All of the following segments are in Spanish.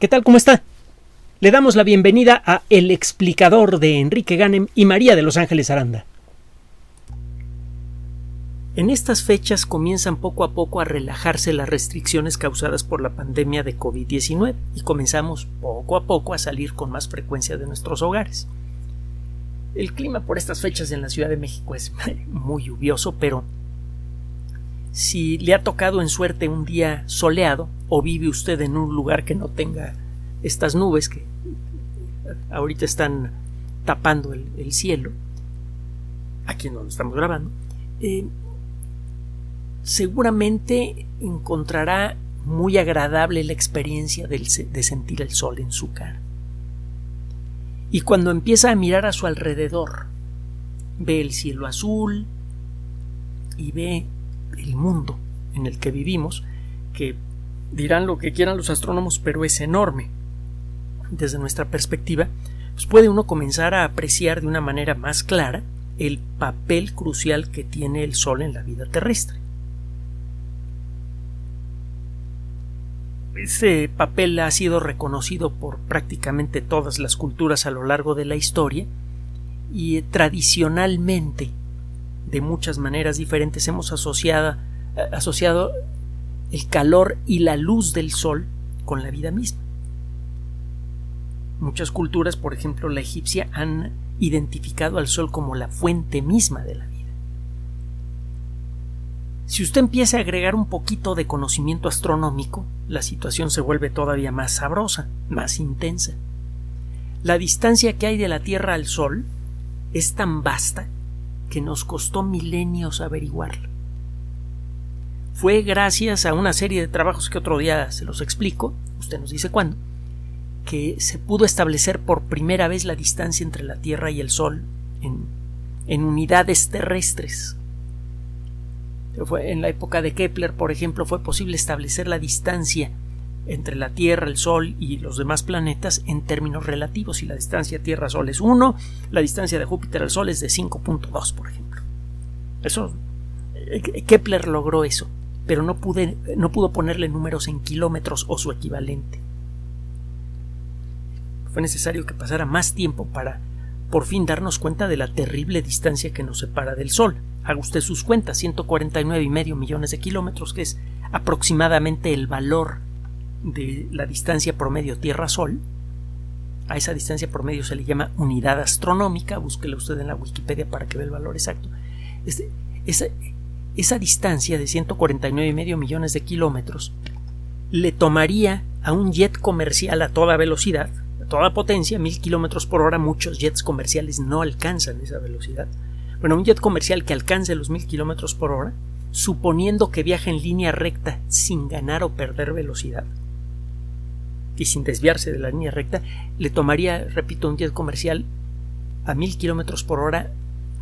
¿Qué tal? ¿Cómo está? Le damos la bienvenida a El explicador de Enrique Ganem y María de Los Ángeles Aranda. En estas fechas comienzan poco a poco a relajarse las restricciones causadas por la pandemia de COVID-19 y comenzamos poco a poco a salir con más frecuencia de nuestros hogares. El clima por estas fechas en la Ciudad de México es muy lluvioso, pero si le ha tocado en suerte un día soleado o vive usted en un lugar que no tenga estas nubes que ahorita están tapando el, cielo, aquí donde estamos grabando, eh, seguramente encontrará muy agradable la experiencia de sentir el sol en su cara. Y cuando empieza a mirar a su alrededor, ve el cielo azul y ve el mundo en el que vivimos, que dirán lo que quieran los astrónomos, pero es enorme. Desde nuestra perspectiva, pues puede uno comenzar a apreciar de una manera más clara el papel crucial que tiene el Sol en la vida terrestre. Ese papel ha sido reconocido por prácticamente todas las culturas a lo largo de la historia y eh, tradicionalmente, de muchas maneras diferentes, hemos asociado, eh, asociado el calor y la luz del sol con la vida misma. Muchas culturas, por ejemplo la egipcia, han identificado al sol como la fuente misma de la vida. Si usted empieza a agregar un poquito de conocimiento astronómico, la situación se vuelve todavía más sabrosa, más intensa. La distancia que hay de la Tierra al Sol es tan vasta que nos costó milenios averiguarla. Fue gracias a una serie de trabajos que otro día se los explico, usted nos dice cuándo, que se pudo establecer por primera vez la distancia entre la Tierra y el Sol en, en unidades terrestres en la época de Kepler, por ejemplo, fue posible establecer la distancia entre la Tierra, el Sol y los demás planetas en términos relativos. Si la distancia Tierra-Sol es 1, la distancia de Júpiter al Sol es de 5.2, por ejemplo. Eso, eh, Kepler logró eso, pero no, pude, no pudo ponerle números en kilómetros o su equivalente. Fue necesario que pasara más tiempo para por fin darnos cuenta de la terrible distancia que nos separa del Sol. Haga usted sus cuentas, 149 y medio millones de kilómetros, que es aproximadamente el valor de la distancia promedio Tierra-Sol. A esa distancia promedio se le llama unidad astronómica, búsquela usted en la Wikipedia para que vea el valor exacto. Este, esa, esa distancia de 149 y medio millones de kilómetros le tomaría a un jet comercial a toda velocidad toda potencia, mil kilómetros por hora, muchos jets comerciales no alcanzan esa velocidad. Bueno, un jet comercial que alcance los mil kilómetros por hora, suponiendo que viaja en línea recta sin ganar o perder velocidad y sin desviarse de la línea recta, le tomaría, repito, un jet comercial a mil kilómetros por hora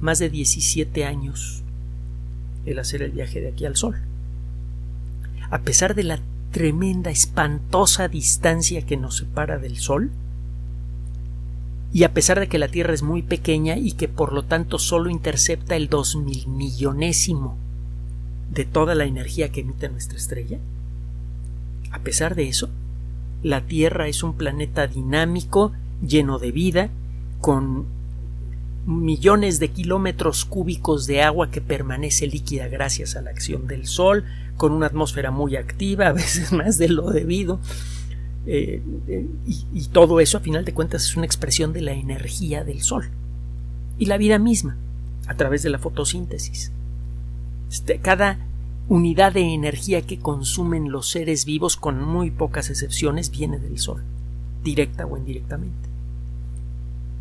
más de 17 años el hacer el viaje de aquí al Sol. A pesar de la tremenda, espantosa distancia que nos separa del Sol, y a pesar de que la Tierra es muy pequeña y que por lo tanto solo intercepta el dos mil millonésimo de toda la energía que emite nuestra estrella, a pesar de eso, la Tierra es un planeta dinámico, lleno de vida, con millones de kilómetros cúbicos de agua que permanece líquida gracias a la acción del Sol, con una atmósfera muy activa, a veces más de lo debido, eh, eh, y, todo eso a final de cuentas es una expresión de la energía del sol y la vida misma a través de la fotosíntesis. Este, cada unidad de energía que consumen los seres vivos con muy pocas excepciones viene del sol, directa o indirectamente.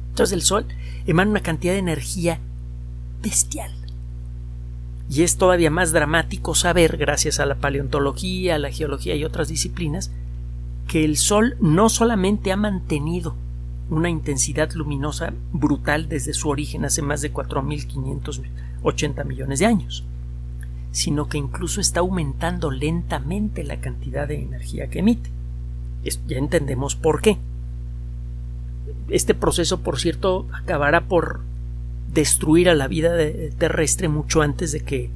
Entonces el sol emana una cantidad de energía bestial. Y es todavía más dramático saber, gracias a la paleontología, a la geología y otras disciplinas, que el Sol no solamente ha mantenido una intensidad luminosa brutal desde su origen hace más de 4.580 millones de años, sino que incluso está aumentando lentamente la cantidad de energía que emite. Ya entendemos por qué. Este proceso, por cierto, acabará por destruir a la vida terrestre mucho antes de que,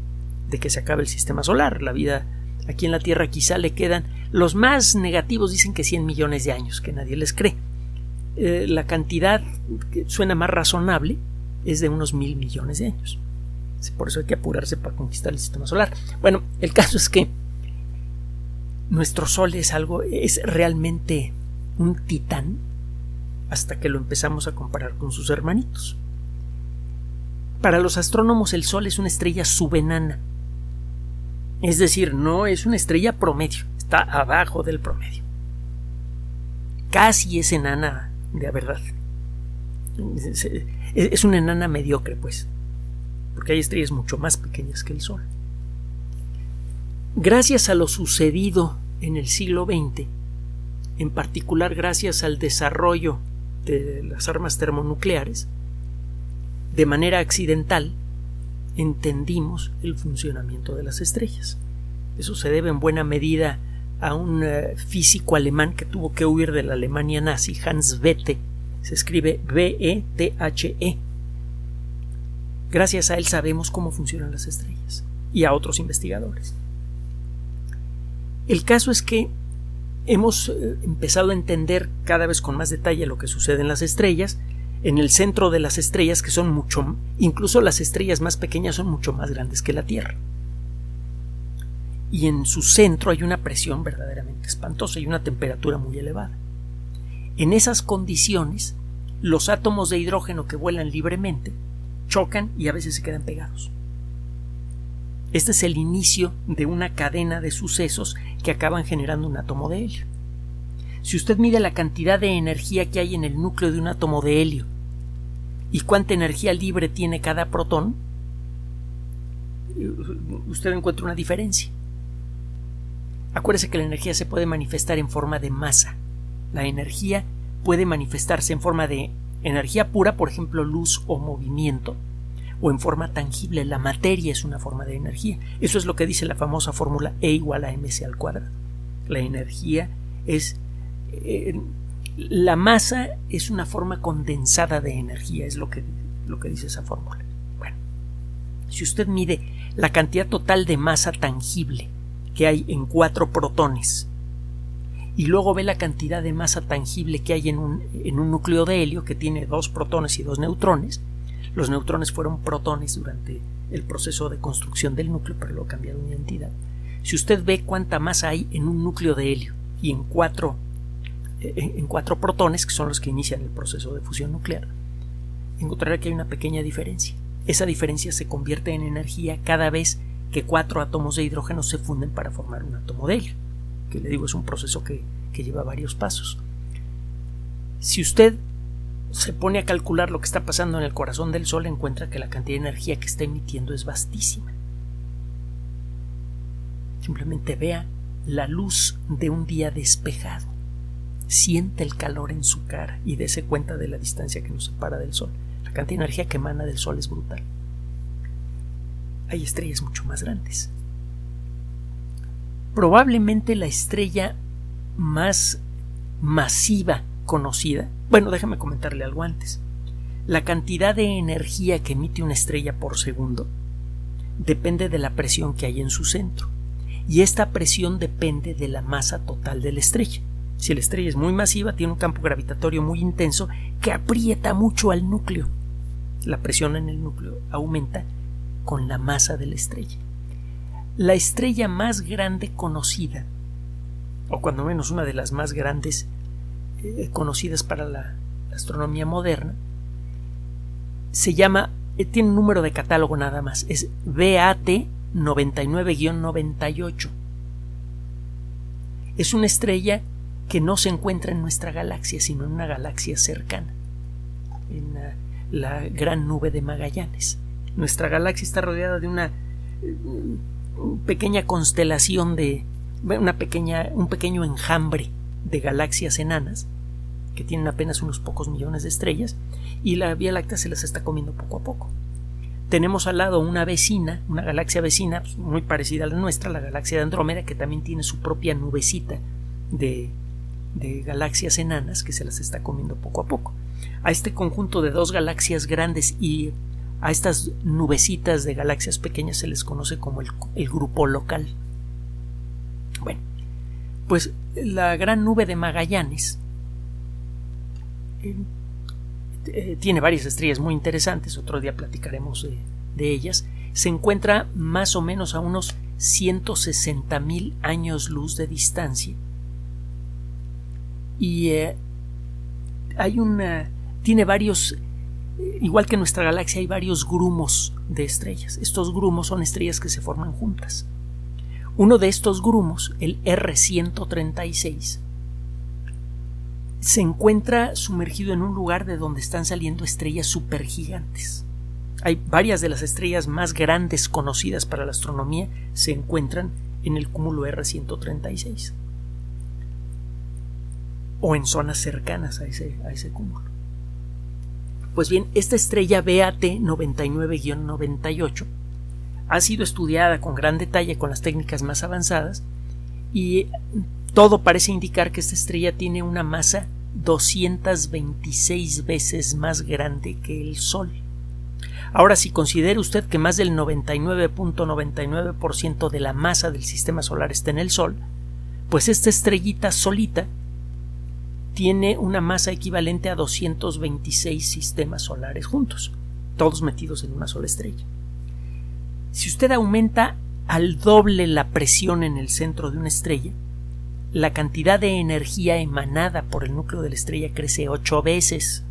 de que se acabe el sistema solar. La vida aquí en la Tierra quizá le quedan Los más negativos dicen que 100 millones de años, que nadie les cree. Eh, la cantidad que suena más razonable es de unos mil millones de años. Por eso hay que apurarse para conquistar el sistema solar. Bueno, el caso es que nuestro Sol es algo, es realmente un titán hasta que lo empezamos a comparar con sus hermanitos. Para los astrónomos el Sol es una estrella subenana. Es decir, no es una estrella promedio, está abajo del promedio. Casi es enana de verdad. Es una enana mediocre, pues, porque hay estrellas mucho más pequeñas que el Sol. Gracias a lo sucedido en el siglo XX, en particular gracias al desarrollo de las armas termonucleares, de manera accidental entendimos el funcionamiento de las estrellas. Eso se debe en buena medida a un eh, físico alemán que tuvo que huir de la Alemania nazi, Hans Bethe, se escribe B-E-T-H-E. Gracias a él sabemos cómo funcionan las estrellas y a otros investigadores. El caso es que hemos eh, empezado a entender cada vez con más detalle lo que sucede en las estrellas, en el centro de las estrellas que son mucho, incluso las estrellas más pequeñas son mucho más grandes que la Tierra. Y en su centro hay una presión verdaderamente espantosa y una temperatura muy elevada. En esas condiciones, los átomos de hidrógeno que vuelan libremente chocan y a veces se quedan pegados. Este es el inicio de una cadena de sucesos que acaban generando un átomo de helio. Si usted mide la cantidad de energía que hay en el núcleo de un átomo de helio y cuánta energía libre tiene cada protón, usted encuentra una diferencia. Acuérdese que la energía se puede manifestar en forma de masa. La energía puede manifestarse en forma de energía pura, por ejemplo, luz o movimiento, o en forma tangible. La materia es una forma de energía. Eso es lo que dice la famosa fórmula E igual a mc al cuadrado. La energía es... Eh, la masa es una forma condensada de energía, es lo que, lo que dice esa fórmula. Bueno, si usted mide la cantidad total de masa tangible que hay en cuatro protones y luego ve la cantidad de masa tangible que hay en un, en un núcleo de helio que tiene dos protones y dos neutrones, los neutrones fueron protones durante el proceso de construcción del núcleo, pero lo cambiaron de identidad. Si usted ve cuánta masa hay en un núcleo de helio y en cuatro, eh, en cuatro protones, que son los que inician el proceso de fusión nuclear, encontrará que hay una pequeña diferencia. Esa diferencia se convierte en energía cada vez que cuatro átomos de hidrógeno se funden para formar un átomo de helio, que le digo es un proceso que, que lleva varios pasos. Si usted se pone a calcular lo que está pasando en el corazón del Sol, encuentra que la cantidad de energía que está emitiendo es vastísima. Simplemente vea la luz de un día despejado. Siente el calor en su cara y dése cuenta de la distancia que nos separa del Sol. La cantidad de energía que emana del Sol es brutal. Hay estrellas mucho más grandes. Probablemente la estrella más masiva conocida bueno, déjame comentarle algo antes. La cantidad de energía que emite una estrella por segundo depende de la presión que hay en su centro, y esta presión depende de la masa total de la estrella. Si la estrella es muy masiva, tiene un campo gravitatorio muy intenso que aprieta mucho al núcleo. La presión en el núcleo aumenta con la masa de la estrella. La estrella más grande conocida, o cuando menos una de las más grandes, eh, conocidas para la astronomía moderna, se llama, eh, tiene un número de catálogo nada más, es BAT 99-98. Es una estrella que no se encuentra en nuestra galaxia, sino en una galaxia cercana, en la, gran nube de Magallanes. Nuestra galaxia está rodeada de una eh, pequeña constelación de una pequeña, un pequeño enjambre de galaxias enanas que tienen apenas unos pocos millones de estrellas y la Vía Láctea se las está comiendo poco a poco. Tenemos al lado una vecina, una galaxia vecina pues, muy parecida a la nuestra, la galaxia de Andrómeda, que también tiene su propia nubecita de, de galaxias enanas que se las está comiendo poco a poco. A este conjunto de dos galaxias grandes y a estas nubecitas de galaxias pequeñas se les conoce como el, grupo local. Bueno, Pues la gran nube de Magallanes eh, tiene varias estrellas muy interesantes, otro día platicaremos de, de ellas, se encuentra más o menos a unos 160 mil años luz de distancia. Y eh, hay una. tiene varios. Igual que en nuestra galaxia, hay varios grumos de estrellas. Estos grumos son estrellas que se forman juntas. Uno de estos grumos, el R136, se encuentra sumergido en un lugar de donde están saliendo estrellas supergigantes. Hay varias de las estrellas más grandes conocidas para la astronomía se encuentran en el cúmulo R136 o en zonas cercanas a ese, a ese cúmulo. Pues bien, esta estrella BAT 99-98 ha sido estudiada con gran detalle con las técnicas más avanzadas y todo parece indicar que esta estrella tiene una masa 226 veces más grande que el Sol. Ahora, si considera usted que más del 99.99% de la masa del sistema solar está en el Sol, pues esta estrellita solita tiene una masa equivalente a 226 sistemas solares juntos, todos metidos en una sola estrella. Si usted aumenta al doble la presión en el centro de una estrella, la cantidad de energía emanada por el núcleo de la estrella crece ocho veces.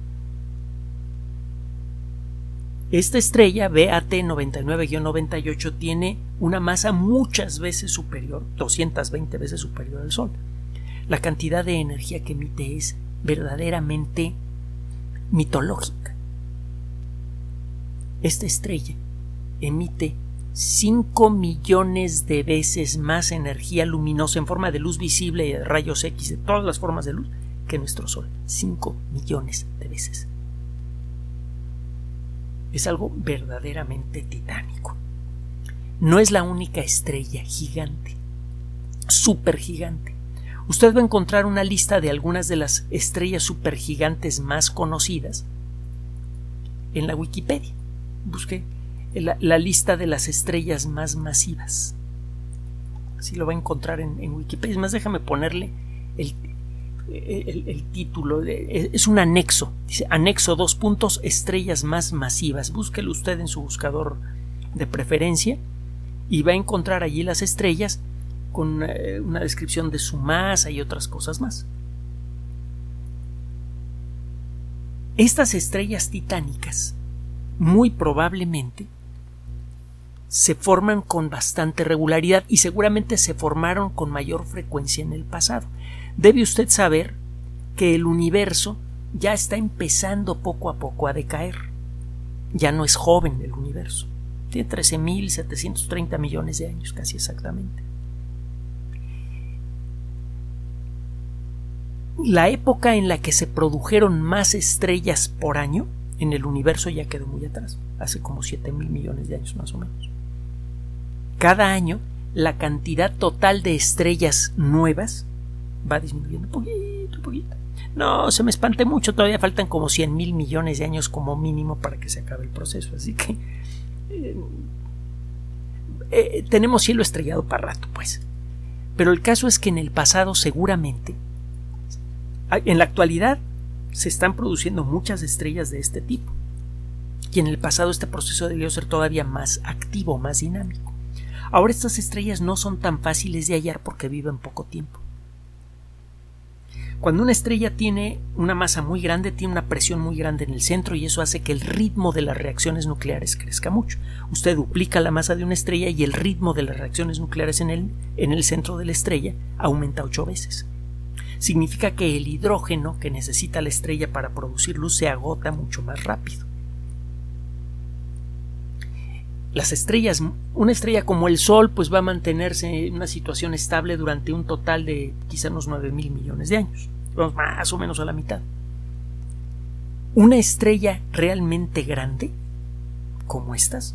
Esta estrella BAT 99-98 tiene una masa muchas veces superior, 220 veces superior al Sol. La cantidad de energía que emite es verdaderamente mitológica. Esta estrella emite 5 millones de veces más energía luminosa en forma de luz visible y de rayos X, de todas las formas de luz, que nuestro Sol. 5 millones de veces es algo verdaderamente titánico. No es la única estrella gigante, supergigante. Usted va a encontrar una lista de algunas de las estrellas supergigantes más conocidas en la Wikipedia. Busque la, lista de las estrellas más masivas. Así lo va a encontrar en, Wikipedia. Es más, déjame ponerle el, el, título, es un anexo, dice anexo dos puntos estrellas más masivas. Búsquelo usted en su buscador de preferencia y va a encontrar allí las estrellas con eh, una descripción de su masa y otras cosas más. Estas estrellas titánicas muy probablemente se forman con bastante regularidad y seguramente se formaron con mayor frecuencia en el pasado. Debe usted saber que el universo ya está empezando poco a poco a decaer. Ya no es joven el universo. Tiene 13.730 millones de años, casi exactamente. La época en la que se produjeron más estrellas por año en el universo ya quedó muy atrás, hace como 7 mil millones de años más o menos. Cada año la cantidad total de estrellas nuevas va disminuyendo poquito, poquito. No, se me espanté mucho, todavía faltan como 100 mil millones de años como mínimo para que se acabe el proceso, así que eh, eh, tenemos cielo estrellado para rato, pues. Pero el caso es que en el pasado seguramente, en la actualidad, se están produciendo muchas estrellas de este tipo. Y en el pasado este proceso debió ser todavía más activo, más dinámico. Ahora estas estrellas no son tan fáciles de hallar porque viven poco tiempo. Cuando una estrella tiene una masa muy grande, tiene una presión muy grande en el centro y eso hace que el ritmo de las reacciones nucleares crezca mucho. Usted duplica la masa de una estrella y el ritmo de las reacciones nucleares en el, en el centro de la estrella aumenta ocho veces. Significa que el hidrógeno que necesita la estrella para producir luz se agota mucho más rápido. Las estrellas, una estrella como el Sol, pues va a mantenerse en una situación estable durante un total de quizá unos 9 mil millones de años más o menos a la mitad. Una estrella realmente grande, como estas,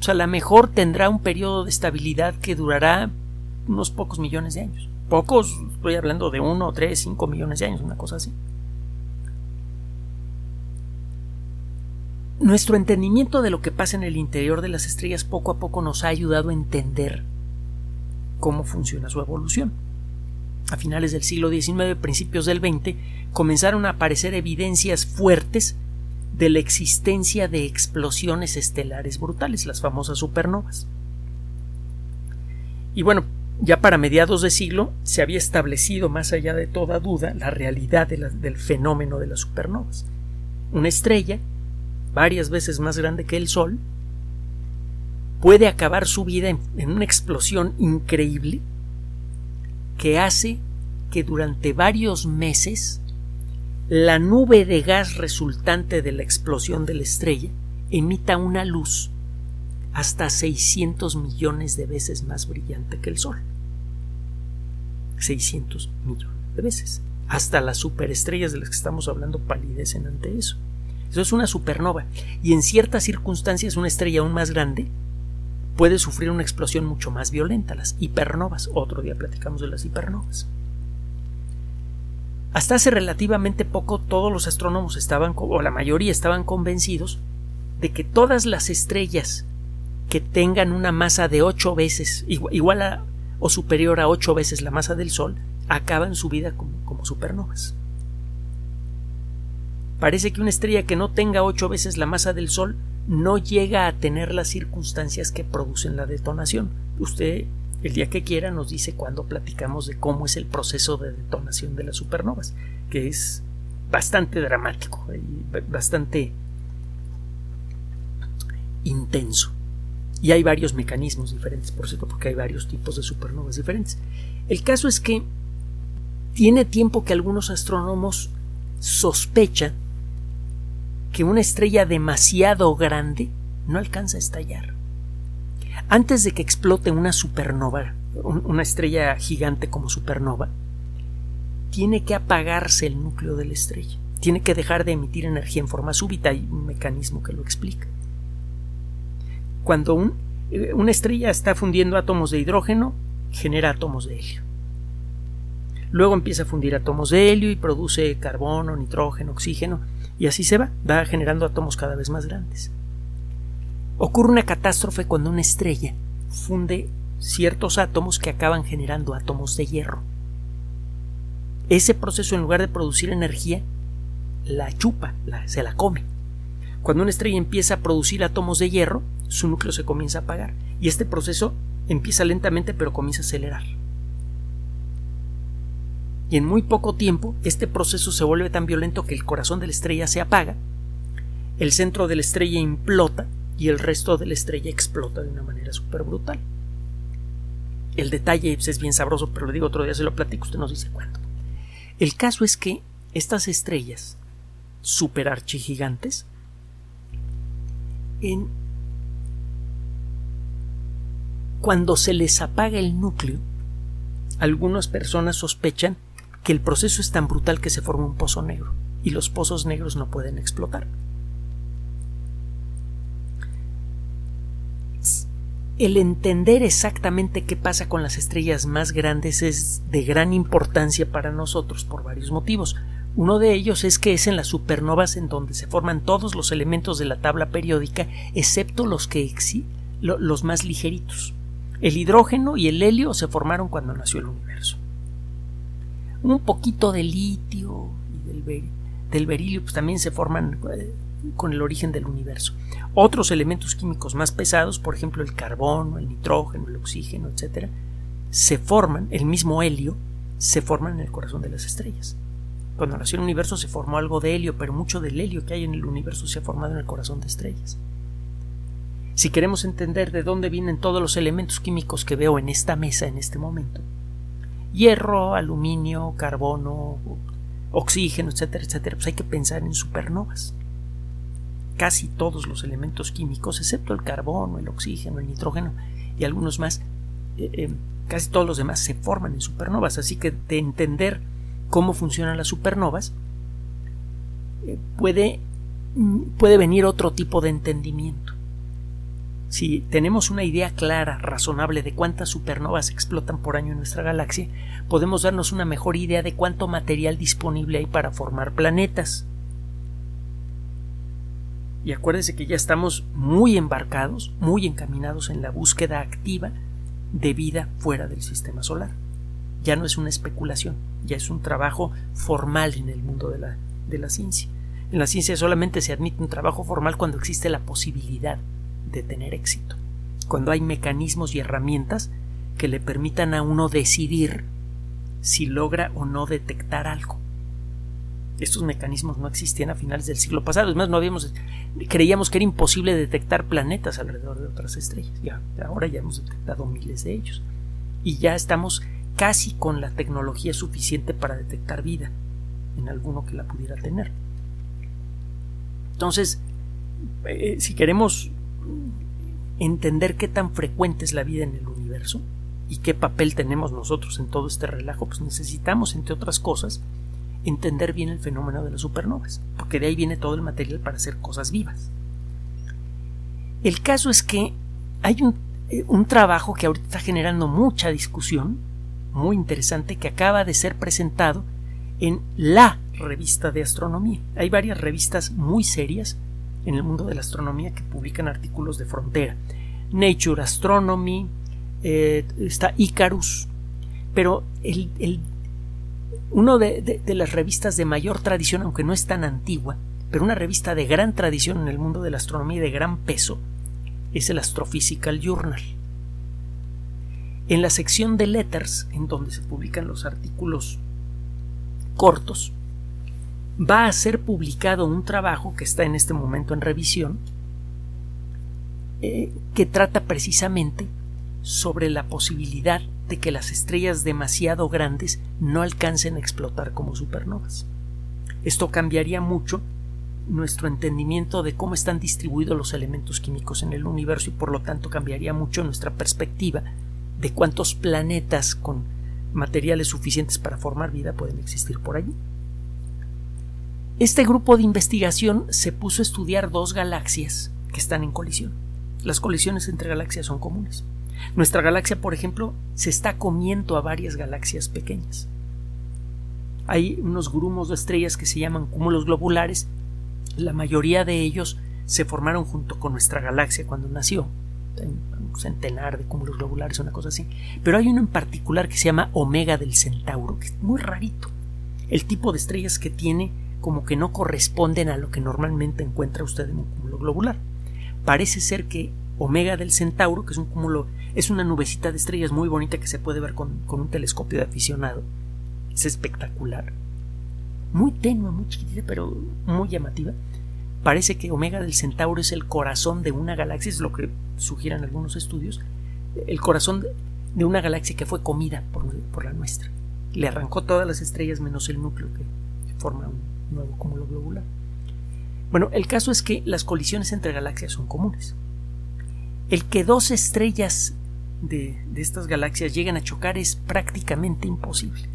o sea, la mejor tendrá un periodo de estabilidad que durará unos pocos millones de años. Pocos, estoy hablando de uno, tres, cinco millones de años, una cosa así. Nuestro entendimiento de lo que pasa en el interior de las estrellas poco a poco nos ha ayudado a entender cómo funciona su evolución. a finales del siglo XIX, principios del XX, comenzaron a aparecer evidencias fuertes de la existencia de explosiones estelares brutales, las famosas supernovas. Y bueno, ya para mediados de siglo se había establecido más allá de toda duda la realidad del fenómeno de las supernovas. Una estrella, varias veces más grande que el Sol, puede acabar su vida en una explosión increíble que hace que durante varios meses la nube de gas resultante de la explosión de la estrella emita una luz hasta 600 millones de veces más brillante que el Sol. 600 millones de veces. Hasta las superestrellas de las que estamos hablando palidecen ante eso. Eso es una supernova. Y en ciertas circunstancias una estrella aún más grande puede sufrir una explosión mucho más violenta, las hipernovas. Otro día platicamos de las hipernovas. Hasta hace relativamente poco todos los astrónomos estaban, o la mayoría estaban convencidos, de que todas las estrellas que tengan una masa de ocho veces, igual o superior a ocho veces la masa del Sol, acaban su vida como, como supernovas. Parece que una estrella que no tenga ocho veces la masa del Sol no llega a tener las circunstancias que producen la detonación. Usted el día que quiera nos dice cuando platicamos de cómo es el proceso de detonación de las supernovas, que es bastante dramático y bastante intenso. Y hay varios mecanismos diferentes, por cierto, porque hay varios tipos de supernovas diferentes. El caso es que tiene tiempo que algunos astrónomos sospechan que una estrella demasiado grande no alcanza a estallar. Antes de que explote una supernova, una estrella gigante como supernova, tiene que apagarse el núcleo de la estrella. Tiene que dejar de emitir energía en forma súbita. Hay un mecanismo que lo explica. Cuando eh, una estrella está fundiendo átomos de hidrógeno, genera átomos de helio. Luego empieza a fundir átomos de helio y produce carbono, nitrógeno, oxígeno, y así se va, va generando átomos cada vez más grandes. Ocurre una catástrofe cuando una estrella funde ciertos átomos que acaban generando átomos de hierro. Ese proceso, en lugar de producir energía, la chupa, se la come. Cuando una estrella empieza a producir átomos de hierro, su núcleo se comienza a apagar y este proceso empieza lentamente pero comienza a acelerar. Y en muy poco tiempo este proceso se vuelve tan violento que el corazón de la estrella se apaga, el centro de la estrella implota y el resto de la estrella explota de una manera súper brutal. El detalle es bien sabroso, pero le digo otro día se lo platico, usted nos dice cuándo. El caso es que estas estrellas super archigigantes en cuando se les apaga el núcleo, algunas personas sospechan que el proceso es tan brutal que se forma un pozo negro y los pozos negros no pueden explotar. el entender exactamente qué pasa con las estrellas más grandes es de gran importancia para nosotros por varios motivos. Uno de ellos es que es en las supernovas en donde se forman todos los elementos de la tabla periódica, excepto los que los más ligeritos. El hidrógeno y el helio se formaron cuando nació el universo. Un poquito de litio y del, berilio pues, también se forman eh, con el origen del universo. Otros elementos químicos más pesados, por ejemplo el carbono, el nitrógeno, el oxígeno, etc., se forman, el mismo helio, se forman en el corazón de las estrellas. Cuando nació el universo se formó algo de helio, pero mucho del helio que hay en el universo se ha formado en el corazón de estrellas. Si queremos entender de dónde vienen todos los elementos químicos que veo en esta mesa en este momento, hierro, aluminio, carbono, oxígeno, etcétera, etcétera, pues hay que pensar en supernovas casi todos los elementos químicos, excepto el carbono, el oxígeno, el nitrógeno y algunos más, eh, eh, casi todos los demás se forman en supernovas. Así que de entender cómo funcionan las supernovas, eh, puede, mm, puede venir otro tipo de entendimiento. Si tenemos una idea clara, razonable de cuántas supernovas explotan por año en nuestra galaxia, podemos darnos una mejor idea de cuánto material disponible hay para formar planetas y acuérdese que ya estamos muy embarcados, muy encaminados en la búsqueda activa de vida fuera del sistema solar. ya no es una especulación, ya es un trabajo formal en el mundo de la, de la ciencia. En la ciencia solamente se admite un trabajo formal cuando existe la posibilidad de tener éxito, cuando hay mecanismos y herramientas que le permitan a uno decidir si logra o no detectar algo. Estos mecanismos no existían a finales del siglo pasado, es más, no habíamos creíamos que era imposible detectar planetas alrededor de otras estrellas. Ya, ahora ya hemos detectado miles de ellos. Y ya estamos casi con la tecnología suficiente para detectar vida en alguno que la pudiera tener. Entonces, eh, si queremos entender qué tan frecuente es la vida en el universo y qué papel tenemos nosotros en todo este relajo, pues necesitamos, entre otras cosas, entender bien el fenómeno de las supernovas, porque de ahí viene todo el material para hacer cosas vivas. El caso es que hay un, eh, un trabajo que ahorita está generando mucha discusión, muy interesante, que acaba de ser presentado en la revista de astronomía. Hay varias revistas muy serias en el mundo de la astronomía que publican artículos de frontera. Nature Astronomy, eh, está Icarus, pero el, el, de, de, de, las revistas de mayor tradición, aunque no es tan antigua, pero una revista de gran tradición en el mundo de la astronomía y de gran peso, es el Astrophysical Journal. En la sección de Letters, en donde se publican los artículos cortos, va a ser publicado un trabajo que está en este momento en revisión, eh, que trata precisamente sobre la posibilidad de que las estrellas demasiado grandes no alcancen a explotar como supernovas. Esto cambiaría mucho nuestro entendimiento de cómo están distribuidos los elementos químicos en el universo y por lo tanto cambiaría mucho nuestra perspectiva de cuántos planetas con materiales suficientes para formar vida pueden existir por allí. Este grupo de investigación se puso a estudiar dos galaxias que están en colisión. Las colisiones entre galaxias son comunes. Nuestra galaxia, por ejemplo, se está comiendo a varias galaxias pequeñas. Hay unos grumos de estrellas que se llaman cúmulos globulares. La mayoría de ellos se formaron junto con nuestra galaxia cuando nació. Un centenar de cúmulos globulares, una cosa así. Pero hay uno en particular que se llama Omega del Centauro, que es muy rarito. El tipo de estrellas que tiene como que no corresponden a lo que normalmente encuentra usted en un cúmulo globular. Parece ser que Omega del Centauro, que es un cúmulo, es una nubecita de estrellas muy bonita que se puede ver con, con un telescopio de aficionado. Es espectacular. Muy tenue, muy chiquitita, pero muy llamativa. Parece que Omega del Centauro es el corazón de una galaxia, es lo que sugieren algunos estudios, el corazón de una galaxia que fue comida por, por la nuestra. Le arrancó todas las estrellas menos el núcleo que forma un, nuevo cúmulo globular. Bueno, el caso es que las colisiones entre galaxias son comunes. El que dos estrellas de, de, estas galaxias lleguen a chocar es prácticamente imposible.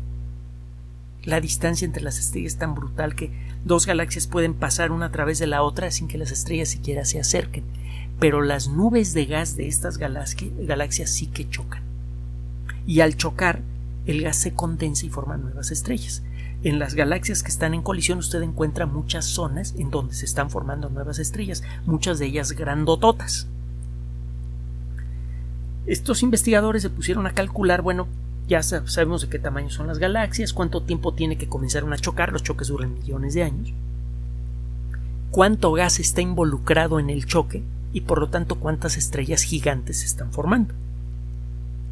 La distancia entre las estrellas es tan brutal que dos galaxias pueden pasar una a través de la otra sin que las estrellas siquiera se acerquen. Pero las nubes de gas de estas galaxias sí que chocan. Y al chocar, el gas se condensa y forma nuevas estrellas. En las galaxias que están en colisión usted encuentra muchas zonas en donde se están formando nuevas estrellas, muchas de ellas grandototas. Estos investigadores se pusieron a calcular, bueno, ya sabemos de qué tamaño son las galaxias, cuánto tiempo tiene que comenzar a chocar, los choques duran millones de años, cuánto gas está involucrado en el choque y por lo tanto cuántas estrellas gigantes se están formando,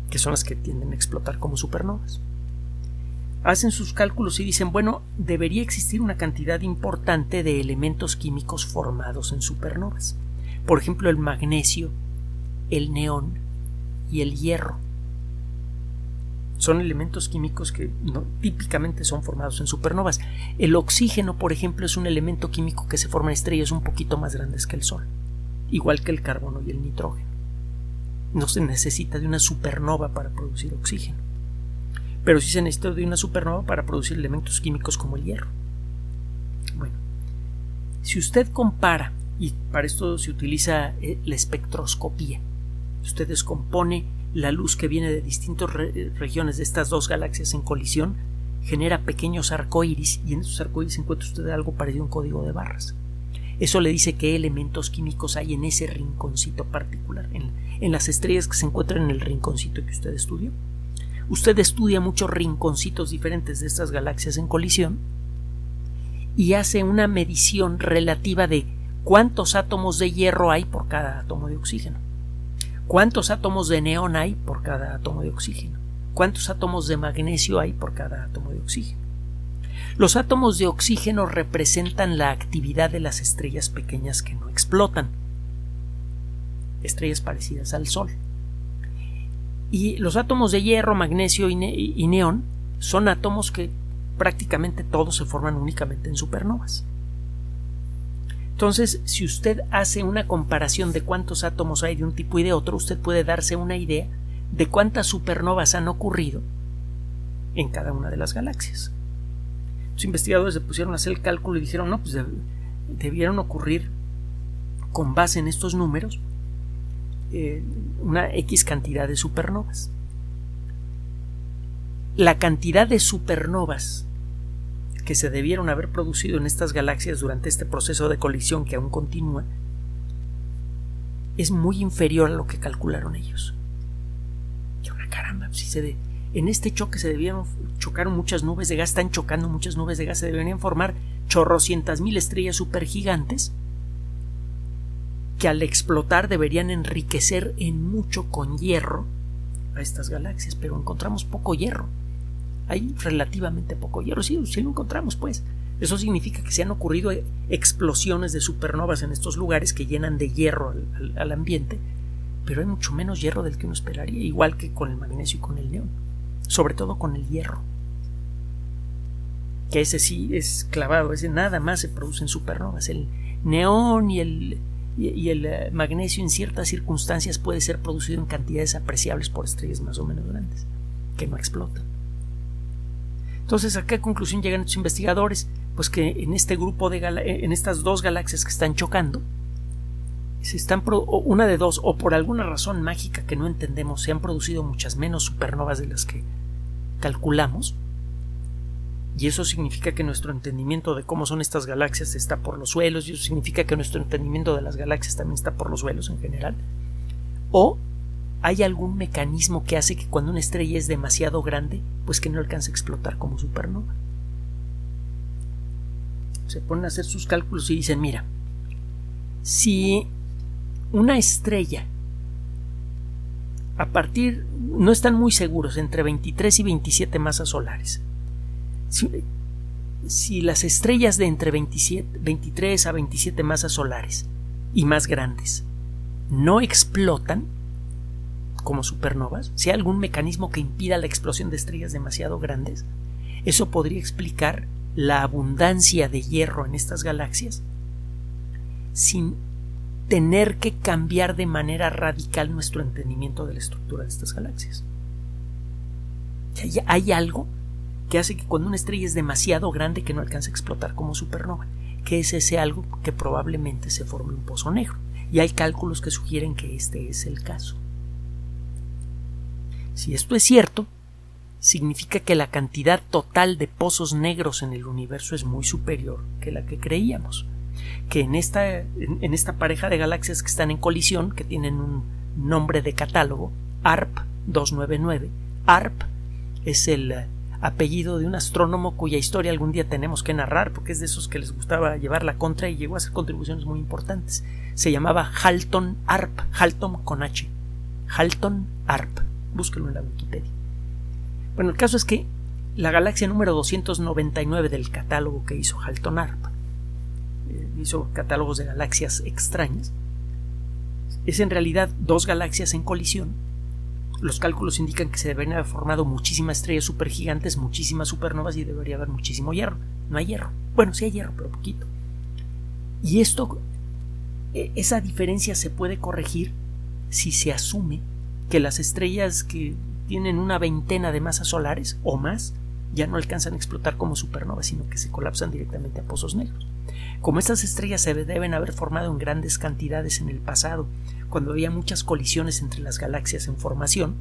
que son las que tienden a explotar como supernovas hacen sus cálculos y dicen, bueno, debería existir una cantidad importante de elementos químicos formados en supernovas. Por ejemplo, el magnesio, el neón y el hierro. Son elementos químicos que típicamente son formados en supernovas. El oxígeno, por ejemplo, es un elemento químico que se forma en estrellas un poquito más grandes que el Sol, igual que el carbono y el nitrógeno. No se necesita de una supernova para producir oxígeno pero sí se necesita de una supernova para producir elementos químicos como el hierro. Bueno, si usted compara, y para esto se utiliza eh, la espectroscopía, usted descompone la luz que viene de distintas re regiones de estas dos galaxias en colisión, genera pequeños arcoíris y en esos arcoíris encuentra usted algo parecido a un código de barras. Eso le dice qué elementos químicos hay en ese rinconcito particular, en, las estrellas que se encuentran en el rinconcito que usted estudió. usted estudia muchos rinconcitos diferentes de estas galaxias en colisión y hace una medición relativa de cuántos átomos de hierro hay por cada átomo de oxígeno, cuántos átomos de neón hay por cada átomo de oxígeno, cuántos átomos de magnesio hay por cada átomo de oxígeno. Los átomos de oxígeno representan la actividad de las estrellas pequeñas que no explotan, estrellas parecidas al Sol. Y los átomos de hierro, magnesio y, neón son átomos que prácticamente todos se forman únicamente en supernovas. Entonces, si usted hace una comparación de cuántos átomos hay de un tipo y de otro, usted puede darse una idea de cuántas supernovas han ocurrido en cada una de las galaxias. Los investigadores se pusieron a hacer el cálculo y dijeron, no, pues debieron ocurrir con base en estos números eh, una X cantidad de supernovas. La cantidad de supernovas que se debieron haber producido en estas galaxias durante este proceso de colisión que aún continúa es muy inferior a lo que calcularon ellos. Y una caramba, si se en este choque se debieron chocar muchas nubes de gas, están chocando muchas nubes de gas, se deberían formar chorrocientas mil estrellas supergigantes que al explotar deberían enriquecer en mucho con hierro a estas galaxias, pero encontramos poco hierro. Hay relativamente poco hierro, sí, sí lo encontramos, pues. Eso significa que se han ocurrido explosiones de supernovas en estos lugares que llenan de hierro al, ambiente, pero hay mucho menos hierro del que uno esperaría, igual que con el magnesio y con el neón, sobre todo con el hierro, que ese sí es clavado, ese nada más se produce en supernovas, el neón y el y, el eh, magnesio en ciertas circunstancias puede ser producido en cantidades apreciables por estrellas más o menos grandes, que no explotan. Entonces, ¿a qué conclusión llegan estos investigadores? Pues que en este grupo de en estas dos galaxias que están chocando, se están una de dos, o por alguna razón mágica que no entendemos, se han producido muchas menos supernovas de las que calculamos, y eso significa que nuestro entendimiento de cómo son estas galaxias está por los suelos, y eso significa que nuestro entendimiento de las galaxias también está por los suelos en general. O hay algún mecanismo que hace que cuando una estrella es demasiado grande, pues que no alcance a explotar como supernova. Se ponen a hacer sus cálculos y dicen, mira, si una estrella. A partir, no están muy seguros, entre 23 y 27 masas solares, si, las estrellas de entre 23 a 27 masas solares y más grandes no explotan como supernovas, si hay algún mecanismo que impida la explosión de estrellas demasiado grandes, eso podría explicar la abundancia de hierro en estas galaxias sin tener que cambiar de manera radical nuestro entendimiento de la estructura de estas galaxias. Hay algo que hace que cuando una estrella es demasiado grande que no alcance a explotar como supernova, que es ese algo que probablemente se forme un pozo negro. Y hay cálculos que sugieren que este es el caso. Si esto es cierto, significa que la cantidad total de pozos negros en el universo es muy superior que la que creíamos. Que en esta, en esta pareja de galaxias que están en colisión, que tienen un nombre de catálogo, ARP 299, ARP es el apellido de un astrónomo cuya historia algún día tenemos que narrar, porque es de esos que les gustaba llevar la contra y llegó a hacer contribuciones muy importantes. Se llamaba Halton Arp, Halton con H. Halton Arp. Búsquelo en la Wikipedia. Bueno, el caso es que la galaxia número 299 del catálogo que hizo Halton Arp, eh, hizo catálogos de galaxias extrañas, es en realidad dos galaxias en colisión los cálculos indican que se deberían haber formado muchísimas estrellas supergigantes, muchísimas supernovas y debería haber muchísimo hierro. No hay hierro. Bueno, sí hay hierro, pero poquito. Y esto, e, esa diferencia se puede corregir si se asume que las estrellas que tienen una veintena de masas solares o más ya no alcanzan a explotar como supernovas, sino que se colapsan directamente a pozos negros. Como estas estrellas se deben haber formado en grandes cantidades en el pasado, cuando había muchas colisiones entre las galaxias en formación,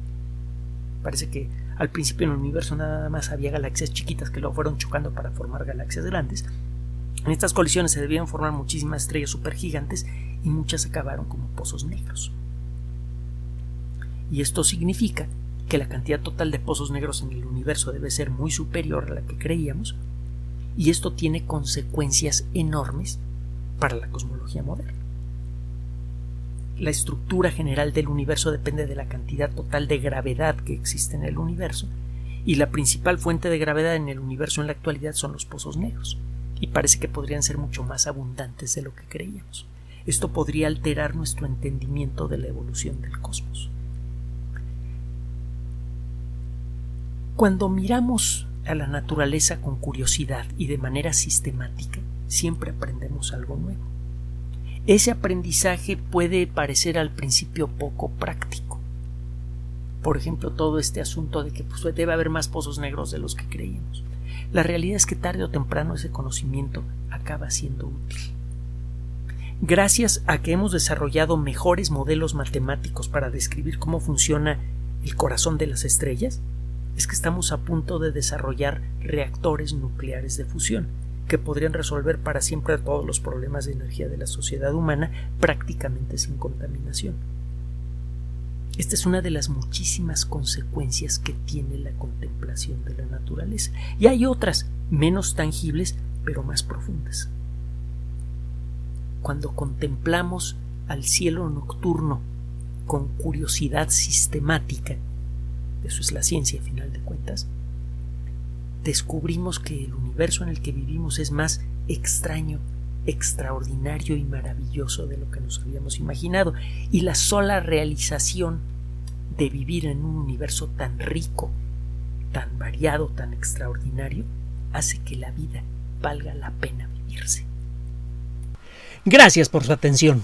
parece que al principio en el universo nada más había galaxias chiquitas que luego fueron chocando para formar galaxias grandes. En estas colisiones se debían formar muchísimas estrellas supergigantes y muchas acabaron como pozos negros. Y esto significa que la cantidad total de pozos negros en el universo debe ser muy superior a la que creíamos, y esto tiene consecuencias enormes para la cosmología moderna. La estructura general del universo depende de la cantidad total de gravedad que existe en el universo, y la principal fuente de gravedad en el universo en la actualidad son los pozos negros, y parece que podrían ser mucho más abundantes de lo que creíamos. Esto podría alterar nuestro entendimiento de la evolución del cosmos. Cuando miramos a la naturaleza con curiosidad y de manera sistemática, siempre aprendemos algo nuevo. Ese aprendizaje puede parecer al principio poco práctico. Por ejemplo, todo este asunto de que pues, debe haber más pozos negros de los que creíamos. La realidad es que tarde o temprano ese conocimiento acaba siendo útil. Gracias a que hemos desarrollado mejores modelos matemáticos para describir cómo funciona el corazón de las estrellas, es que estamos a punto de desarrollar reactores nucleares de fusión que podrían resolver para siempre todos los problemas de energía de la sociedad humana prácticamente sin contaminación. Esta es una de las muchísimas consecuencias que tiene la contemplación de la naturaleza. Y hay otras, menos tangibles, pero más profundas. Cuando contemplamos al cielo nocturno con curiosidad sistemática, eso es la ciencia a final de cuentas, descubrimos que el universo en el que vivimos es más extraño, extraordinario y maravilloso de lo que nos habíamos imaginado, y la sola realización de vivir en un universo tan rico, tan variado, tan extraordinario, hace que la vida valga la pena vivirse. Gracias por su atención.